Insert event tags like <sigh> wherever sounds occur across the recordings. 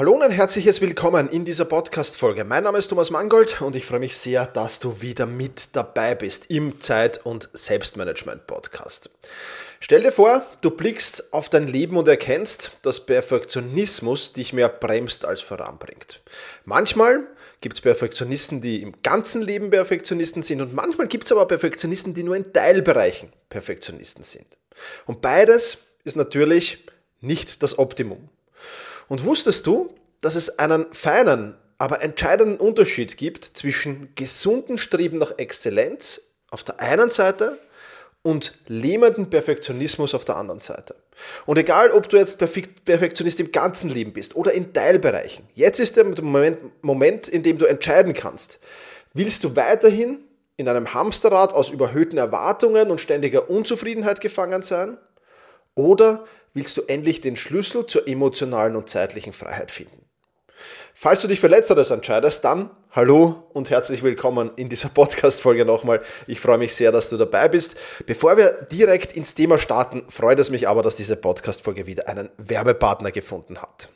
Hallo und ein herzliches Willkommen in dieser Podcast-Folge. Mein Name ist Thomas Mangold und ich freue mich sehr, dass du wieder mit dabei bist im Zeit- und Selbstmanagement-Podcast. Stell dir vor, du blickst auf dein Leben und erkennst, dass Perfektionismus dich mehr bremst als voranbringt. Manchmal gibt es Perfektionisten, die im ganzen Leben Perfektionisten sind und manchmal gibt es aber Perfektionisten, die nur in Teilbereichen Perfektionisten sind. Und beides ist natürlich nicht das Optimum. Und wusstest du, dass es einen feinen, aber entscheidenden Unterschied gibt zwischen gesunden Streben nach Exzellenz auf der einen Seite und lähmenden Perfektionismus auf der anderen Seite. Und egal, ob du jetzt Perfektionist im ganzen Leben bist oder in Teilbereichen, jetzt ist der Moment, Moment, in dem du entscheiden kannst, willst du weiterhin in einem Hamsterrad aus überhöhten Erwartungen und ständiger Unzufriedenheit gefangen sein? Oder willst du endlich den Schlüssel zur emotionalen und zeitlichen Freiheit finden? Falls du dich für Letzteres entscheidest, dann hallo und herzlich willkommen in dieser <laughs> Podcast-Folge nochmal. Ich freue mich sehr, dass du dabei bist. Bevor wir direkt ins Thema starten, freut es mich aber, dass diese Podcast-Folge wieder einen Werbepartner gefunden hat.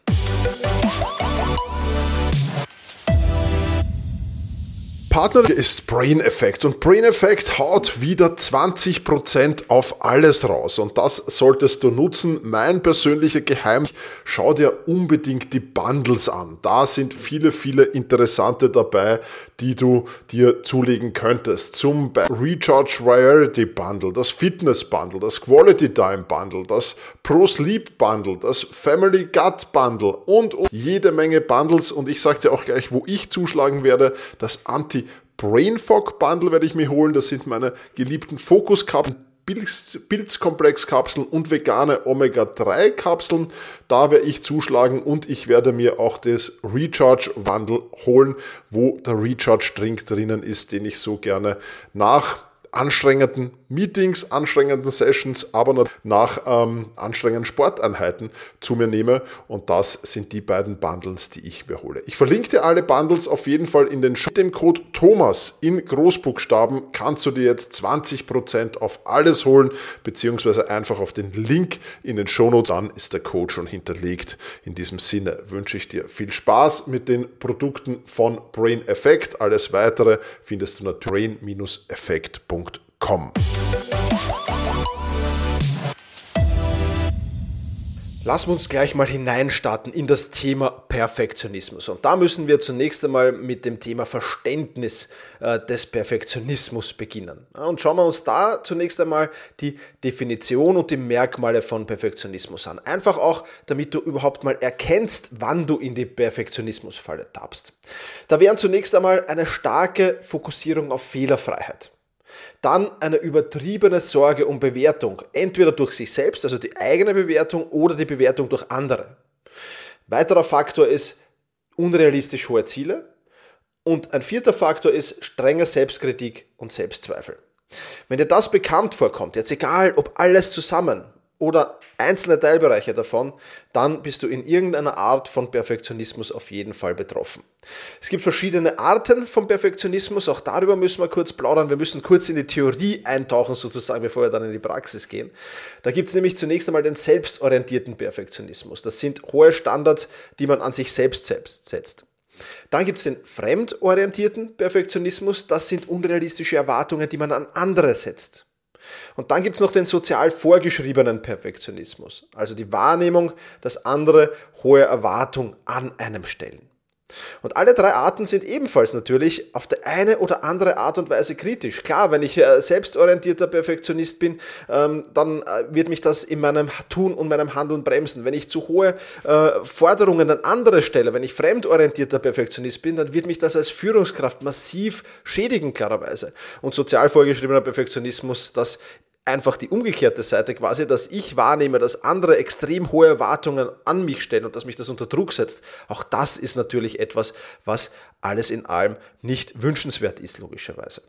Partner ist Brain Effect und Brain Effect haut wieder 20% auf alles raus und das solltest du nutzen. Mein persönlicher Geheim, schau dir unbedingt die Bundles an. Da sind viele, viele interessante dabei, die du dir zulegen könntest. Zum Recharge Variety Bundle, das Fitness Bundle, das Quality Time Bundle, das Pro Sleep Bundle, das Family Gut Bundle und, und jede Menge Bundles und ich sage dir auch gleich, wo ich zuschlagen werde, das Anti Brain Fog Bundle werde ich mir holen. Das sind meine geliebten Fokuskapseln. Pilzkomplexkapseln und vegane Omega-3-Kapseln. Da werde ich zuschlagen und ich werde mir auch das Recharge-Wandel holen, wo der Recharge-Drink drinnen ist, den ich so gerne nach anstrengenden Meetings, anstrengenden Sessions, aber nach ähm, anstrengenden Sporteinheiten zu mir nehme. Und das sind die beiden Bundles, die ich mir hole. Ich verlinke dir alle Bundles auf jeden Fall in den Mit dem Code Thomas in Großbuchstaben kannst du dir jetzt 20% auf alles holen, beziehungsweise einfach auf den Link in den Shownotes. Dann ist der Code schon hinterlegt. In diesem Sinne wünsche ich dir viel Spaß mit den Produkten von Brain Effect. Alles weitere findest du natürlich brain-effekt.com www.ecom. Lassen wir uns gleich mal hineinstarten in das Thema Perfektionismus. Und da müssen wir zunächst einmal mit dem Thema Verständnis äh, des Perfektionismus beginnen. Und schauen wir uns da zunächst einmal die Definition und die Merkmale von Perfektionismus an. Einfach auch, damit du überhaupt mal erkennst, wann du in die Perfektionismusfalle tappst. Da wären zunächst einmal eine starke Fokussierung auf Fehlerfreiheit. Dann eine übertriebene Sorge um Bewertung, entweder durch sich selbst, also die eigene Bewertung, oder die Bewertung durch andere. Weiterer Faktor ist unrealistisch hohe Ziele. Und ein vierter Faktor ist strenge Selbstkritik und Selbstzweifel. Wenn dir das bekannt vorkommt, jetzt egal ob alles zusammen, oder einzelne Teilbereiche davon, dann bist du in irgendeiner Art von Perfektionismus auf jeden Fall betroffen. Es gibt verschiedene Arten von Perfektionismus, auch darüber müssen wir kurz plaudern. Wir müssen kurz in die Theorie eintauchen, sozusagen, bevor wir dann in die Praxis gehen. Da gibt es nämlich zunächst einmal den selbstorientierten Perfektionismus. Das sind hohe Standards, die man an sich selbst, selbst setzt. Dann gibt es den fremdorientierten Perfektionismus. Das sind unrealistische Erwartungen, die man an andere setzt. Und dann gibt es noch den sozial vorgeschriebenen Perfektionismus, also die Wahrnehmung, dass andere hohe Erwartungen an einem stellen. Und alle drei Arten sind ebenfalls natürlich auf der eine oder andere Art und Weise kritisch. Klar, wenn ich äh, selbstorientierter Perfektionist bin, ähm, dann äh, wird mich das in meinem Tun und meinem Handeln bremsen. Wenn ich zu hohe äh, Forderungen an andere stelle, wenn ich fremdorientierter Perfektionist bin, dann wird mich das als Führungskraft massiv schädigen, klarerweise. Und sozial vorgeschriebener Perfektionismus, das einfach die umgekehrte Seite quasi, dass ich wahrnehme, dass andere extrem hohe Erwartungen an mich stellen und dass mich das unter Druck setzt. Auch das ist natürlich etwas, was alles in allem nicht wünschenswert ist, logischerweise.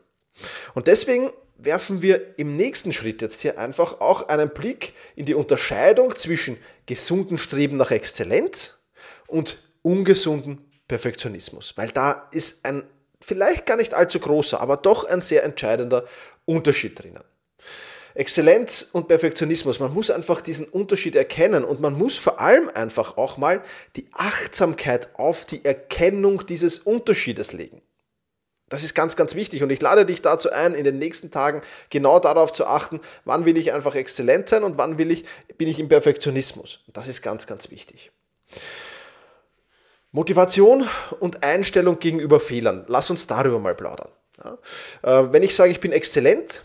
Und deswegen werfen wir im nächsten Schritt jetzt hier einfach auch einen Blick in die Unterscheidung zwischen gesunden Streben nach Exzellenz und ungesunden Perfektionismus, weil da ist ein vielleicht gar nicht allzu großer, aber doch ein sehr entscheidender Unterschied drinnen. Exzellenz und Perfektionismus, man muss einfach diesen Unterschied erkennen und man muss vor allem einfach auch mal die Achtsamkeit auf die Erkennung dieses Unterschiedes legen. Das ist ganz, ganz wichtig und ich lade dich dazu ein, in den nächsten Tagen genau darauf zu achten, wann will ich einfach exzellent sein und wann will ich, bin ich im Perfektionismus. Das ist ganz, ganz wichtig. Motivation und Einstellung gegenüber Fehlern. Lass uns darüber mal plaudern. Ja? Äh, wenn ich sage, ich bin exzellent,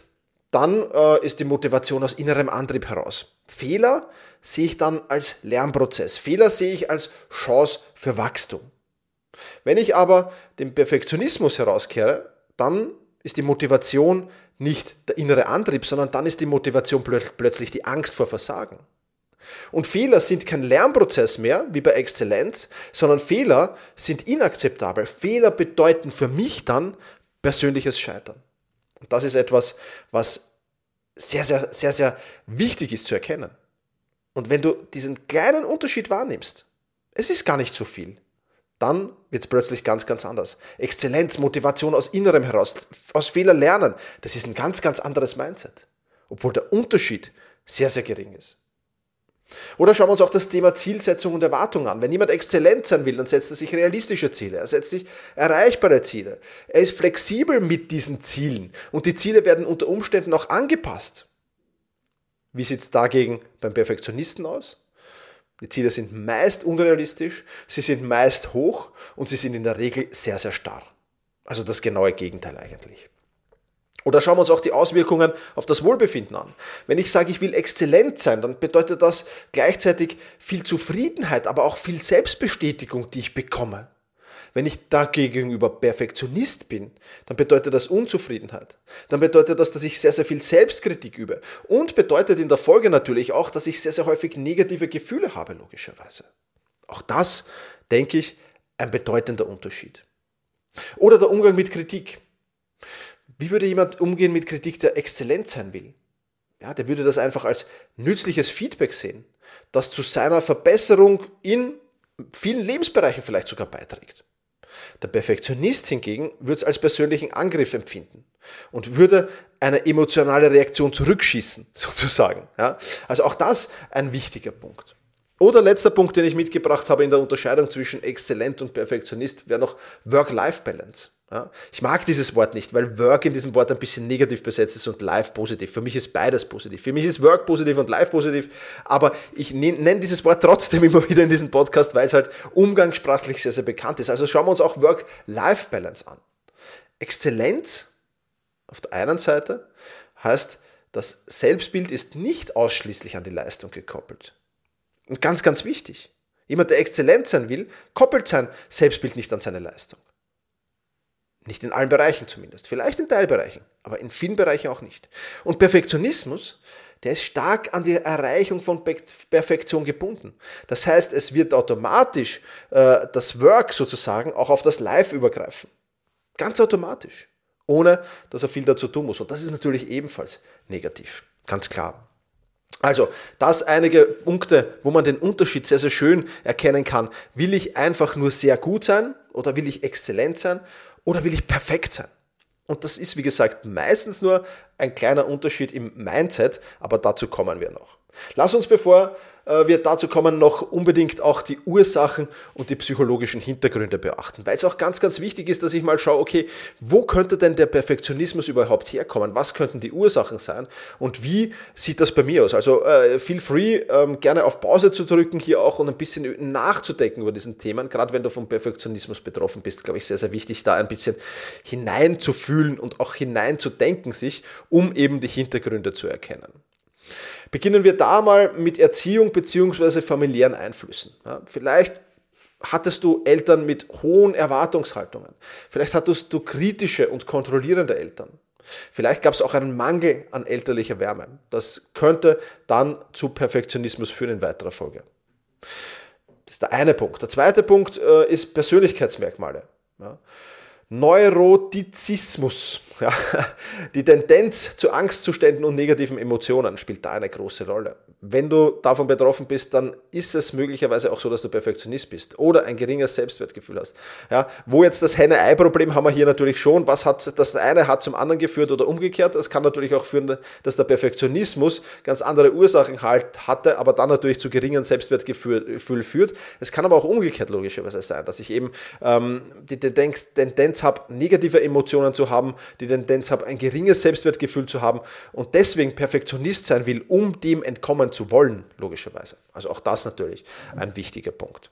dann äh, ist die Motivation aus innerem Antrieb heraus. Fehler sehe ich dann als Lernprozess. Fehler sehe ich als Chance für Wachstum. Wenn ich aber den Perfektionismus herauskehre, dann ist die Motivation nicht der innere Antrieb, sondern dann ist die Motivation plötzlich die Angst vor Versagen. Und Fehler sind kein Lernprozess mehr, wie bei Exzellenz, sondern Fehler sind inakzeptabel. Fehler bedeuten für mich dann persönliches Scheitern. Und das ist etwas, was sehr, sehr, sehr, sehr wichtig ist zu erkennen. Und wenn du diesen kleinen Unterschied wahrnimmst, es ist gar nicht so viel, dann wird es plötzlich ganz, ganz anders. Exzellenz, Motivation aus Innerem heraus, aus Fehler lernen, das ist ein ganz, ganz anderes Mindset. Obwohl der Unterschied sehr, sehr gering ist. Oder schauen wir uns auch das Thema Zielsetzung und Erwartung an. Wenn jemand exzellent sein will, dann setzt er sich realistische Ziele, er setzt sich erreichbare Ziele. Er ist flexibel mit diesen Zielen und die Ziele werden unter Umständen auch angepasst. Wie sieht es dagegen beim Perfektionisten aus? Die Ziele sind meist unrealistisch, sie sind meist hoch und sie sind in der Regel sehr, sehr starr. Also das genaue Gegenteil eigentlich. Oder schauen wir uns auch die Auswirkungen auf das Wohlbefinden an. Wenn ich sage, ich will exzellent sein, dann bedeutet das gleichzeitig viel Zufriedenheit, aber auch viel Selbstbestätigung, die ich bekomme. Wenn ich da gegenüber Perfektionist bin, dann bedeutet das Unzufriedenheit. Dann bedeutet das, dass ich sehr, sehr viel Selbstkritik übe. Und bedeutet in der Folge natürlich auch, dass ich sehr, sehr häufig negative Gefühle habe, logischerweise. Auch das, denke ich, ein bedeutender Unterschied. Oder der Umgang mit Kritik. Wie würde jemand umgehen mit Kritik, der exzellent sein will? Ja, der würde das einfach als nützliches Feedback sehen, das zu seiner Verbesserung in vielen Lebensbereichen vielleicht sogar beiträgt. Der Perfektionist hingegen würde es als persönlichen Angriff empfinden und würde eine emotionale Reaktion zurückschießen, <laughs> sozusagen. Ja? Also auch das ein wichtiger Punkt. Oder letzter Punkt, den ich mitgebracht habe in der Unterscheidung zwischen Exzellent und Perfektionist, wäre noch Work-Life-Balance. Ja, ich mag dieses Wort nicht, weil Work in diesem Wort ein bisschen negativ besetzt ist und Life positiv. Für mich ist beides positiv. Für mich ist Work positiv und Life positiv, aber ich nenne dieses Wort trotzdem <laughs> immer wieder in diesem Podcast, weil es halt umgangssprachlich sehr, sehr bekannt ist. Also schauen wir uns auch Work-Life-Balance an. Exzellenz auf der einen Seite heißt, das Selbstbild ist nicht ausschließlich an die Leistung gekoppelt. Und ganz, ganz wichtig. Jemand, der exzellent sein will, koppelt sein Selbstbild nicht an seine Leistung. Nicht in allen Bereichen zumindest. Vielleicht in Teilbereichen, aber in vielen Bereichen auch nicht. Und Perfektionismus, der ist stark an die Erreichung von Perfektion gebunden. Das heißt, es wird automatisch äh, das Work sozusagen auch auf das Live übergreifen. Ganz automatisch. Ohne dass er viel dazu tun muss. Und das ist natürlich ebenfalls negativ. Ganz klar. Also, das einige Punkte, wo man den Unterschied sehr, sehr schön erkennen kann. Will ich einfach nur sehr gut sein oder will ich exzellent sein? Oder will ich perfekt sein? Und das ist, wie gesagt, meistens nur ein kleiner Unterschied im Mindset, aber dazu kommen wir noch. Lass uns, bevor äh, wir dazu kommen, noch unbedingt auch die Ursachen und die psychologischen Hintergründe beachten, weil es auch ganz, ganz wichtig ist, dass ich mal schaue, okay, wo könnte denn der Perfektionismus überhaupt herkommen? Was könnten die Ursachen sein? Und wie sieht das bei mir aus? Also äh, feel free, ähm, gerne auf Pause zu drücken hier auch und ein bisschen nachzudenken über diesen Themen, gerade wenn du vom Perfektionismus betroffen bist, glaube ich, sehr, sehr wichtig, da ein bisschen hineinzufühlen und auch hineinzudenken sich, um eben die Hintergründe zu erkennen. Beginnen wir da mal mit Erziehung bzw. familiären Einflüssen. Ja, vielleicht hattest du Eltern mit hohen Erwartungshaltungen. Vielleicht hattest du kritische und kontrollierende Eltern. Vielleicht gab es auch einen Mangel an elterlicher Wärme. Das könnte dann zu Perfektionismus führen in weiterer Folge. Das ist der eine Punkt. Der zweite Punkt äh, ist Persönlichkeitsmerkmale. Ja. Neurotizismus. <laughs> Ja, die Tendenz zu Angstzuständen und negativen Emotionen spielt da eine große Rolle. Wenn du davon betroffen bist, dann ist es möglicherweise auch so, dass du Perfektionist bist oder ein geringes Selbstwertgefühl hast. Ja, wo jetzt das Henne-Ei-Problem haben wir hier natürlich schon. Was hat das eine hat zum anderen geführt oder umgekehrt? Das kann natürlich auch führen, dass der Perfektionismus ganz andere Ursachen halt hatte, aber dann natürlich zu geringen Selbstwertgefühl führt. Es kann aber auch umgekehrt logischerweise sein, dass ich eben ähm, die Tendenz habe, negative Emotionen zu haben, die Tendenz habe, ein geringes Selbstwertgefühl zu haben und deswegen Perfektionist sein will, um dem entkommen zu wollen, logischerweise. Also auch das natürlich ein wichtiger Punkt.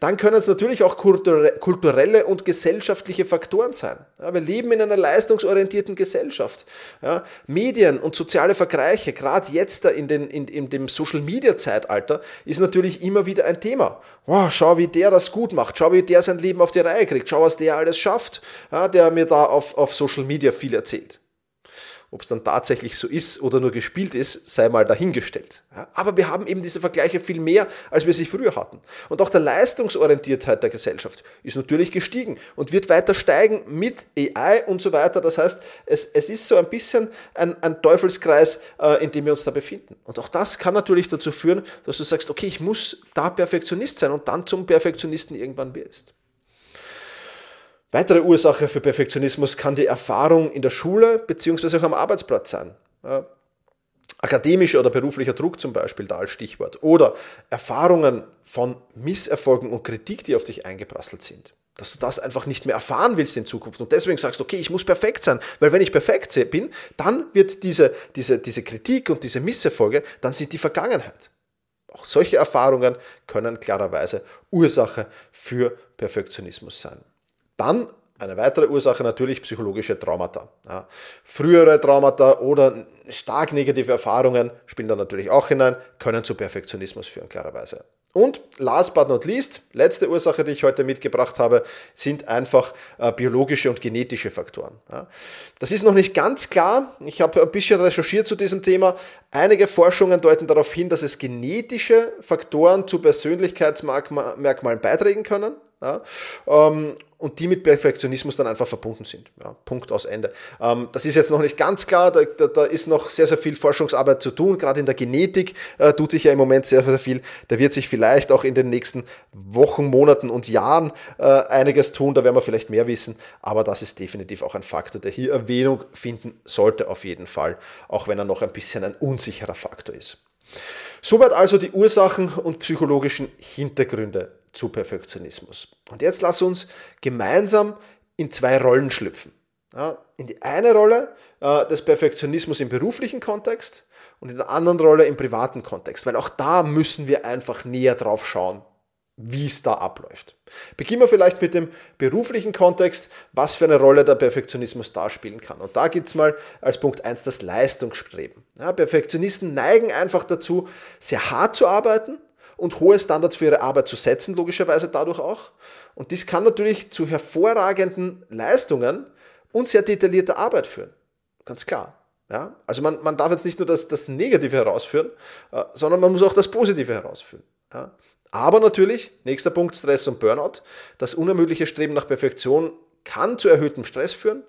Dann können es natürlich auch kulturelle und gesellschaftliche Faktoren sein. Ja, wir leben in einer leistungsorientierten Gesellschaft. Ja, Medien und soziale Vergleiche, gerade jetzt in, den, in, in dem Social-Media-Zeitalter, ist natürlich immer wieder ein Thema. Wow, schau, wie der das gut macht. Schau, wie der sein Leben auf die Reihe kriegt. Schau, was der alles schafft, ja, der mir da auf, auf Social Media viel erzählt. Ob es dann tatsächlich so ist oder nur gespielt ist, sei mal dahingestellt. Aber wir haben eben diese Vergleiche viel mehr, als wir sie früher hatten. Und auch der Leistungsorientiertheit der Gesellschaft ist natürlich gestiegen und wird weiter steigen mit AI und so weiter. Das heißt, es, es ist so ein bisschen ein, ein Teufelskreis, äh, in dem wir uns da befinden. Und auch das kann natürlich dazu führen, dass du sagst, okay, ich muss da Perfektionist sein und dann zum Perfektionisten irgendwann wirst. Weitere Ursache für Perfektionismus kann die Erfahrung in der Schule bzw. auch am Arbeitsplatz sein. Ja, akademischer oder beruflicher Druck zum Beispiel da als Stichwort. Oder Erfahrungen von Misserfolgen und Kritik, die auf dich eingeprasselt sind. Dass du das einfach nicht mehr erfahren willst in Zukunft und deswegen sagst, okay, ich muss perfekt sein, weil wenn ich perfekt bin, dann wird diese, diese, diese Kritik und diese Misserfolge, dann sind die Vergangenheit. Auch solche Erfahrungen können klarerweise Ursache für Perfektionismus sein. Dann eine weitere Ursache natürlich psychologische Traumata. Ja. Frühere Traumata oder stark negative Erfahrungen spielen da natürlich auch hinein, können zu Perfektionismus führen, klarerweise. Und last but not least, letzte Ursache, die ich heute mitgebracht habe, sind einfach äh, biologische und genetische Faktoren. Ja. Das ist noch nicht ganz klar. Ich habe ein bisschen recherchiert zu diesem Thema. Einige Forschungen deuten darauf hin, dass es genetische Faktoren zu Persönlichkeitsmerkmalen beitragen können. Ja, ähm, und die mit Perfektionismus dann einfach verbunden sind. Ja, Punkt aus Ende. Ähm, das ist jetzt noch nicht ganz klar, da, da, da, ist noch sehr, sehr viel Forschungsarbeit zu tun. Gerade in der Genetik äh, tut sich ja im Moment sehr, sehr viel. Da wird sich vielleicht auch in den nächsten Wochen, Monaten und Jahren äh, einiges tun. Da werden wir vielleicht mehr wissen. Aber das ist definitiv auch ein Faktor, der hier Erwähnung finden sollte, auf jeden Fall. Auch wenn er noch ein bisschen ein unsicherer Faktor ist. Soweit also die Ursachen und psychologischen Hintergründe zu Perfektionismus. Und jetzt lass uns gemeinsam in zwei Rollen schlüpfen. Ja, in die eine Rolle äh, des Perfektionismus im beruflichen Kontext und in der anderen Rolle im privaten Kontext, weil auch da müssen wir einfach näher drauf schauen, wie es da abläuft. Beginnen wir vielleicht mit dem beruflichen Kontext, was für eine Rolle der Perfektionismus da spielen kann. Und da gibt es mal als Punkt 1 das Leistungsstreben. Ja, Perfektionisten neigen einfach dazu, sehr hart zu arbeiten und hohe Standards für ihre Arbeit zu setzen, logischerweise dadurch auch. Und dies kann natürlich zu hervorragenden Leistungen und sehr detaillierter Arbeit führen. Ganz klar. Ja? Also man, man darf jetzt nicht nur das, das Negative herausführen, äh, sondern man muss auch das Positive herausführen. Ja? Aber natürlich, nächster Punkt, Stress und Burnout. Das unermüdliche Streben nach Perfektion kann zu erhöhtem Stress führen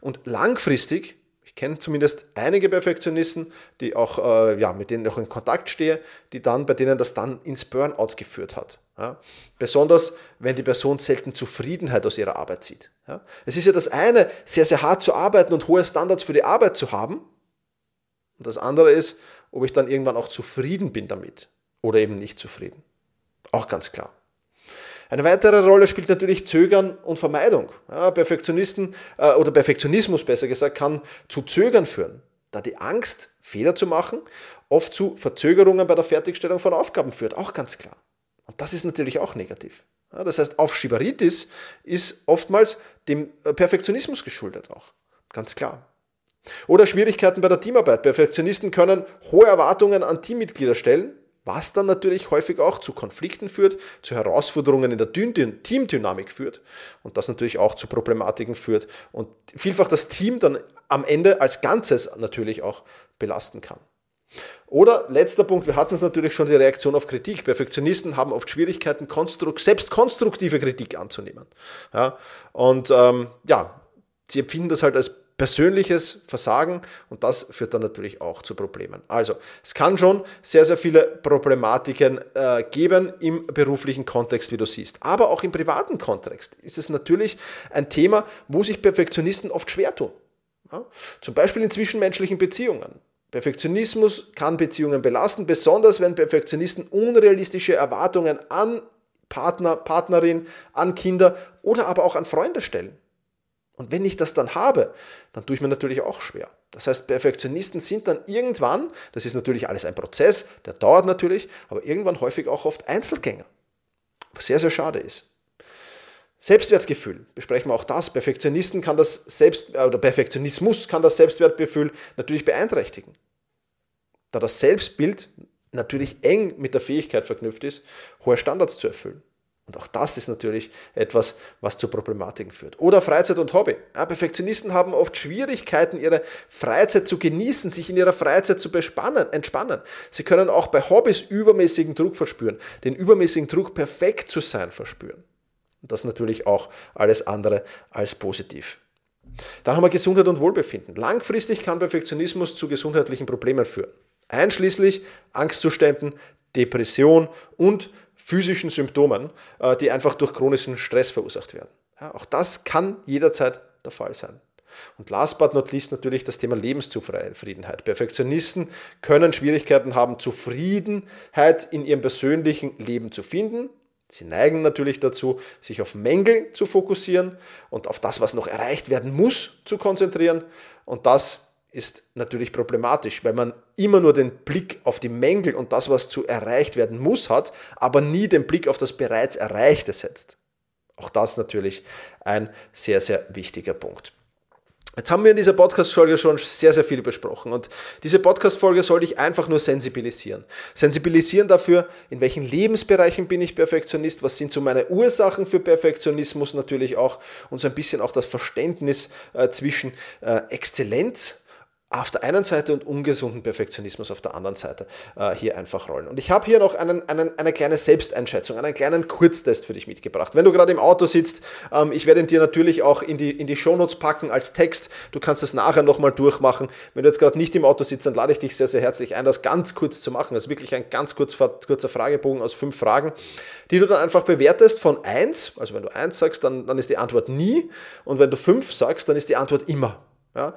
und langfristig kenne zumindest einige Perfektionisten, die auch, äh, ja, mit denen ich auch in Kontakt stehe, die dann, bei denen das dann ins Burnout geführt hat. Ja? Besonders, wenn die Person selten Zufriedenheit aus ihrer Arbeit zieht. Ja? Es ist ja das eine, sehr, sehr hart zu arbeiten und hohe Standards für die Arbeit zu haben. Und das andere ist, ob ich dann irgendwann auch zufrieden bin damit oder eben nicht zufrieden. Auch ganz klar. Eine weitere Rolle spielt natürlich Zögern und Vermeidung. Ja, Perfektionisten äh, oder Perfektionismus besser gesagt kann zu Zögern führen, da die Angst, Fehler zu machen, oft zu Verzögerungen bei der Fertigstellung von Aufgaben führt. Auch ganz klar. Und das ist natürlich auch negativ. Ja, das heißt, Aufschieberitis ist oftmals dem äh, Perfektionismus geschuldet auch. Ganz klar. Oder Schwierigkeiten bei der Teamarbeit. Perfektionisten können hohe Erwartungen an Teammitglieder stellen, was dann natürlich häufig auch zu Konflikten führt, zu Herausforderungen in der Teamdynamik führt und das natürlich auch zu Problematiken führt und vielfach das Team dann am Ende als Ganzes natürlich auch belasten kann. Oder letzter Punkt, wir hatten es natürlich schon, die Reaktion auf Kritik. Perfektionisten haben oft Schwierigkeiten, selbst konstruktive Kritik anzunehmen. Ja, und ähm, ja, sie empfinden das halt als persönliches Versagen und das führt dann natürlich auch zu Problemen. Also es kann schon sehr, sehr viele Problematiken äh, geben im beruflichen Kontext, wie du siehst. Aber auch im privaten Kontext ist es natürlich ein Thema, wo sich Perfektionisten oft schwer tun. Ja? Zum Beispiel in zwischenmenschlichen Beziehungen. Perfektionismus kann Beziehungen belasten, besonders wenn Perfektionisten unrealistische Erwartungen an Partner, Partnerin, an Kinder oder aber auch an Freunde stellen. Und wenn ich das dann habe, dann tue ich mir natürlich auch schwer. Das heißt, Perfektionisten sind dann irgendwann, das ist natürlich alles ein Prozess, der dauert natürlich, aber irgendwann häufig auch oft Einzelgänger. Was sehr, sehr schade ist. Selbstwertgefühl, besprechen wir auch das. Perfektionisten kann das Selbst, äh, oder Perfektionismus kann das Selbstwertgefühl natürlich beeinträchtigen. Da das Selbstbild natürlich eng mit der Fähigkeit verknüpft ist, hohe Standards zu erfüllen. Und auch das ist natürlich etwas, was zu Problematiken führt. Oder Freizeit und Hobby. Ja, Perfektionisten haben oft Schwierigkeiten, ihre Freizeit zu genießen, sich in ihrer Freizeit zu bespannen, entspannen. Sie können auch bei Hobbys übermäßigen Druck verspüren, den übermäßigen Druck, perfekt zu sein, verspüren. Und das natürlich auch alles andere als positiv. Dann haben wir Gesundheit und Wohlbefinden. Langfristig kann Perfektionismus zu gesundheitlichen Problemen führen. Einschließlich Angstzuständen, Depression und physischen Symptomen, äh, die einfach durch chronischen Stress verursacht werden. Ja, auch das kann jederzeit der Fall sein. Und last but not least natürlich das Thema Lebenszufriedenheit. Perfektionisten können Schwierigkeiten haben, Zufriedenheit in ihrem persönlichen Leben zu finden. Sie neigen natürlich dazu, sich auf Mängel zu fokussieren und auf das, was noch erreicht werden muss, zu konzentrieren. Und das ist natürlich problematisch, weil man immer nur den Blick auf die Mängel und das, was zu erreicht werden muss, hat, aber nie den Blick auf das bereits Erreichte setzt. Auch das natürlich ein sehr, sehr wichtiger Punkt. Jetzt haben wir in dieser Podcast-Folge schon sehr, sehr viel besprochen und diese Podcast-Folge soll dich einfach nur sensibilisieren. Sensibilisieren dafür, in welchen Lebensbereichen bin ich Perfektionist, was sind so meine Ursachen für Perfektionismus natürlich auch und so ein bisschen auch das Verständnis äh, zwischen äh, Exzellenz auf der einen Seite und ungesunden Perfektionismus auf der anderen Seite äh, hier einfach rollen. Und ich habe hier noch einen, einen, eine kleine Selbsteinschätzung, einen kleinen Kurztest für dich mitgebracht. Wenn du gerade im Auto sitzt, ähm, ich werde ihn dir natürlich auch in die, in die Shownotes packen als Text. Du kannst es nachher nochmal durchmachen. Wenn du jetzt gerade nicht im Auto sitzt, dann lade ich dich sehr, sehr herzlich ein, das ganz kurz zu machen. Das ist wirklich ein ganz kurz, kurzer Fragebogen aus fünf Fragen, die du dann einfach bewertest von eins. Also wenn du eins sagst, dann, dann ist die Antwort nie. Und wenn du fünf sagst, dann ist die Antwort immer. Ja?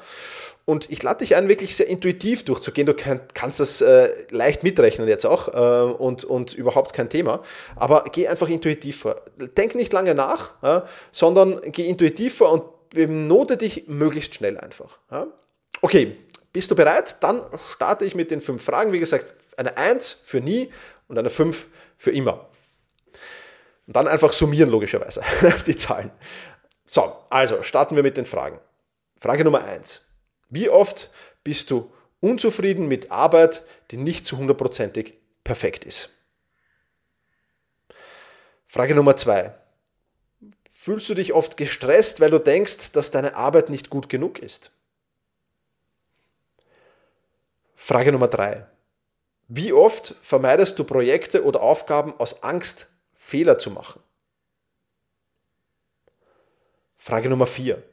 Und ich lade dich ein, wirklich sehr intuitiv durchzugehen. Du kann, kannst das äh, leicht mitrechnen jetzt auch äh, und, und überhaupt kein Thema. Aber geh einfach intuitiv vor. Denk nicht lange nach, ja, sondern geh intuitiv vor und benote dich möglichst schnell einfach. Ja. Okay, bist du bereit? Dann starte ich mit den fünf Fragen. Wie gesagt, eine 1 für nie und eine 5 für immer. Und dann einfach summieren, logischerweise, <laughs> die Zahlen. So, also starten wir mit den Fragen. Frage Nummer 1. Wie oft bist du unzufrieden mit Arbeit, die nicht zu hundertprozentig perfekt ist? Frage Nummer zwei. Fühlst du dich oft gestresst, weil du denkst, dass deine Arbeit nicht gut genug ist? Frage Nummer drei. Wie oft vermeidest du Projekte oder Aufgaben aus Angst, Fehler zu machen? Frage Nummer vier.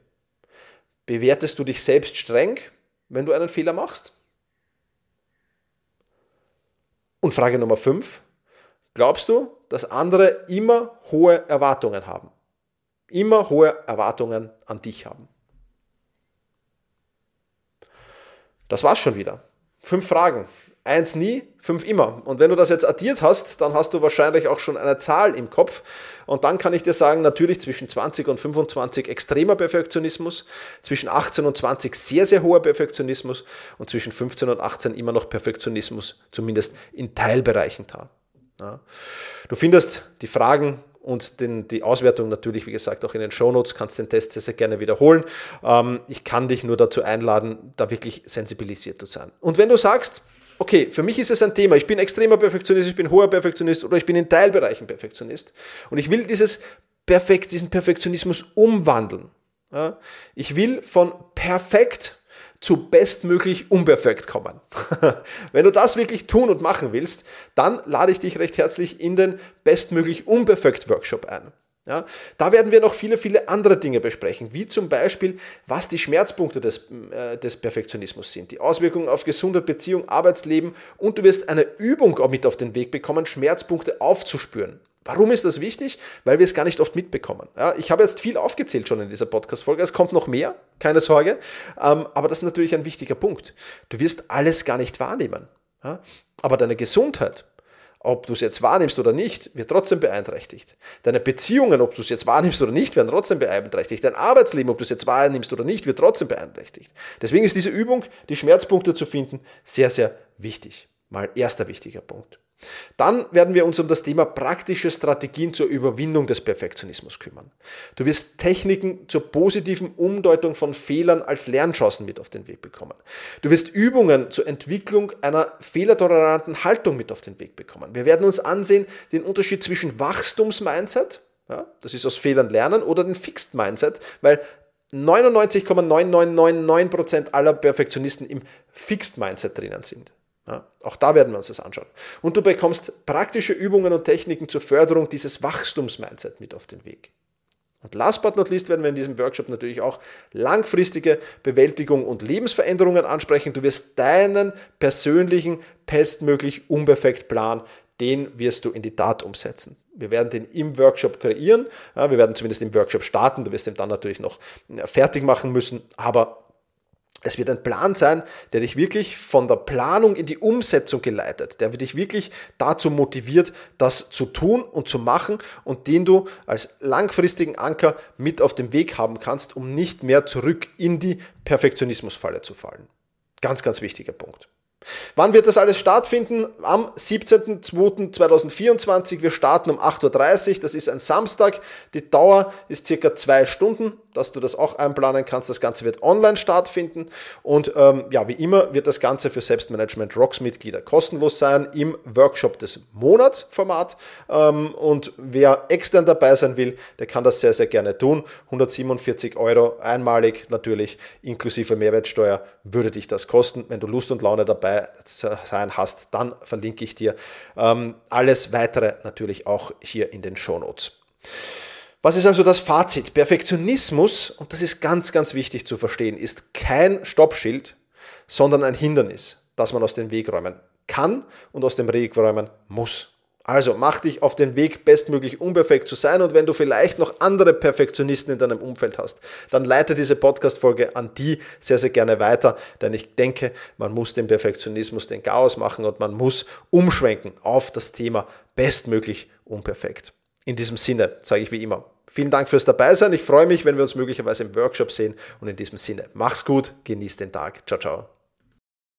Bewertest du dich selbst streng, wenn du einen Fehler machst? Und Frage Nummer 5. Glaubst du, dass andere immer hohe Erwartungen haben? Immer hohe Erwartungen an dich haben? Das war's schon wieder. Fünf Fragen. Eins nie, fünf immer. Und wenn du das jetzt addiert hast, dann hast du wahrscheinlich auch schon eine Zahl im Kopf. Und dann kann ich dir sagen, natürlich zwischen 20 und 25 extremer Perfektionismus, zwischen 18 und 20 sehr, sehr hoher Perfektionismus und zwischen 15 und 18 immer noch Perfektionismus, zumindest in Teilbereichen da. Ja. Du findest die Fragen und den, die Auswertung natürlich, wie gesagt, auch in den Shownotes, kannst den Test sehr, sehr gerne wiederholen. Ähm, ich kann dich nur dazu einladen, da wirklich sensibilisiert zu sein. Und wenn du sagst, okay, für mich ist es ein Thema. Ich bin extremer Perfektionist, ich bin hoher Perfektionist oder ich bin in Teilbereichen Perfektionist. Und ich will dieses Perfekt, diesen Perfektionismus umwandeln. Ja? Ich will von perfekt zu bestmöglich unperfekt kommen. <laughs> Wenn du das wirklich tun und machen willst, dann lade ich dich recht herzlich in den bestmöglich unperfekt Workshop ein. Ja, da werden wir noch viele, viele andere Dinge besprechen, wie zum Beispiel, was die Schmerzpunkte des, äh, des Perfektionismus sind, die Auswirkungen auf Gesundheit, Beziehung, Arbeitsleben und du wirst eine Übung auch mit auf den Weg bekommen, Schmerzpunkte aufzuspüren. Warum ist das wichtig? Weil wir es gar nicht oft mitbekommen. Ja, ich habe jetzt viel aufgezählt schon in dieser Podcast-Folge. Es kommt noch mehr, keine Sorge. Ähm, aber das ist natürlich ein wichtiger Punkt. Du wirst alles gar nicht wahrnehmen. Ja? Aber deine Gesundheit, ob du es jetzt wahrnimmst oder nicht, wird trotzdem beeinträchtigt. Deine Beziehungen, ob du es jetzt wahrnimmst oder nicht, werden trotzdem beeinträchtigt. Dein Arbeitsleben, ob du es jetzt wahrnimmst oder nicht, wird trotzdem beeinträchtigt. Deswegen ist diese Übung, die Schmerzpunkte zu finden, sehr, sehr wichtig. Mal erster wichtiger Punkt. Dann werden wir uns um das Thema praktische Strategien zur Überwindung des Perfektionismus kümmern. Du wirst Techniken zur positiven Umdeutung von Fehlern als Lernchancen mit auf den Weg bekommen. Du wirst Übungen zur Entwicklung einer fehlertoleranten Haltung mit auf den Weg bekommen. Wir werden uns ansehen den Unterschied zwischen Wachstumsmindset, ja, das ist aus Fehlern lernen, oder den Fixed Mindset, weil 99,9999% aller Perfektionisten im Fixed Mindset drinnen sind. Ja, auch da werden wir uns das anschauen. Und du bekommst praktische Übungen und Techniken zur Förderung dieses Wachstumsmindset mit auf den Weg. Und last but not least werden wir in diesem Workshop natürlich auch langfristige Bewältigung und Lebensveränderungen ansprechen. Du wirst deinen persönlichen, bestmöglich unperfekt Plan, den wirst du in die Tat umsetzen. Wir werden den im Workshop kreieren. Ja, wir werden zumindest im Workshop starten. Du wirst ihn dann natürlich noch fertig machen müssen. Aber es wird ein Plan sein, der dich wirklich von der Planung in die Umsetzung geleitet, der dich wirklich dazu motiviert, das zu tun und zu machen und den du als langfristigen Anker mit auf dem Weg haben kannst, um nicht mehr zurück in die Perfektionismusfalle zu fallen. Ganz, ganz wichtiger Punkt. Wann wird das alles stattfinden? Am 17.02.2024. Wir starten um 8.30 Uhr. Das ist ein Samstag. Die Dauer ist circa zwei Stunden, dass du das auch einplanen kannst. Das Ganze wird online stattfinden. Und ähm, ja, wie immer wird das Ganze für Selbstmanagement Rocks Mitglieder kostenlos sein im Workshop des Monatsformat. Ähm, und wer extern dabei sein will, der kann das sehr, sehr gerne tun. 147 Euro einmalig natürlich, inklusive Mehrwertsteuer würde dich das kosten. Wenn du Lust und Laune dabei sein hast, dann verlinke ich dir ähm, alles weitere natürlich auch hier in den Show Notes. Was ist also das Fazit? Perfektionismus, und das ist ganz, ganz wichtig zu verstehen, ist kein Stoppschild, sondern ein Hindernis, das man aus dem Weg räumen kann und aus dem Weg räumen muss. Also mach dich auf den Weg, bestmöglich unperfekt zu sein. Und wenn du vielleicht noch andere Perfektionisten in deinem Umfeld hast, dann leite diese Podcast-Folge an die sehr, sehr gerne weiter. Denn ich denke, man muss den Perfektionismus den Chaos machen und man muss umschwenken auf das Thema bestmöglich unperfekt. In diesem Sinne sage ich wie immer, vielen Dank fürs Dabeisein. Ich freue mich, wenn wir uns möglicherweise im Workshop sehen. Und in diesem Sinne, mach's gut, genieß den Tag. Ciao, ciao.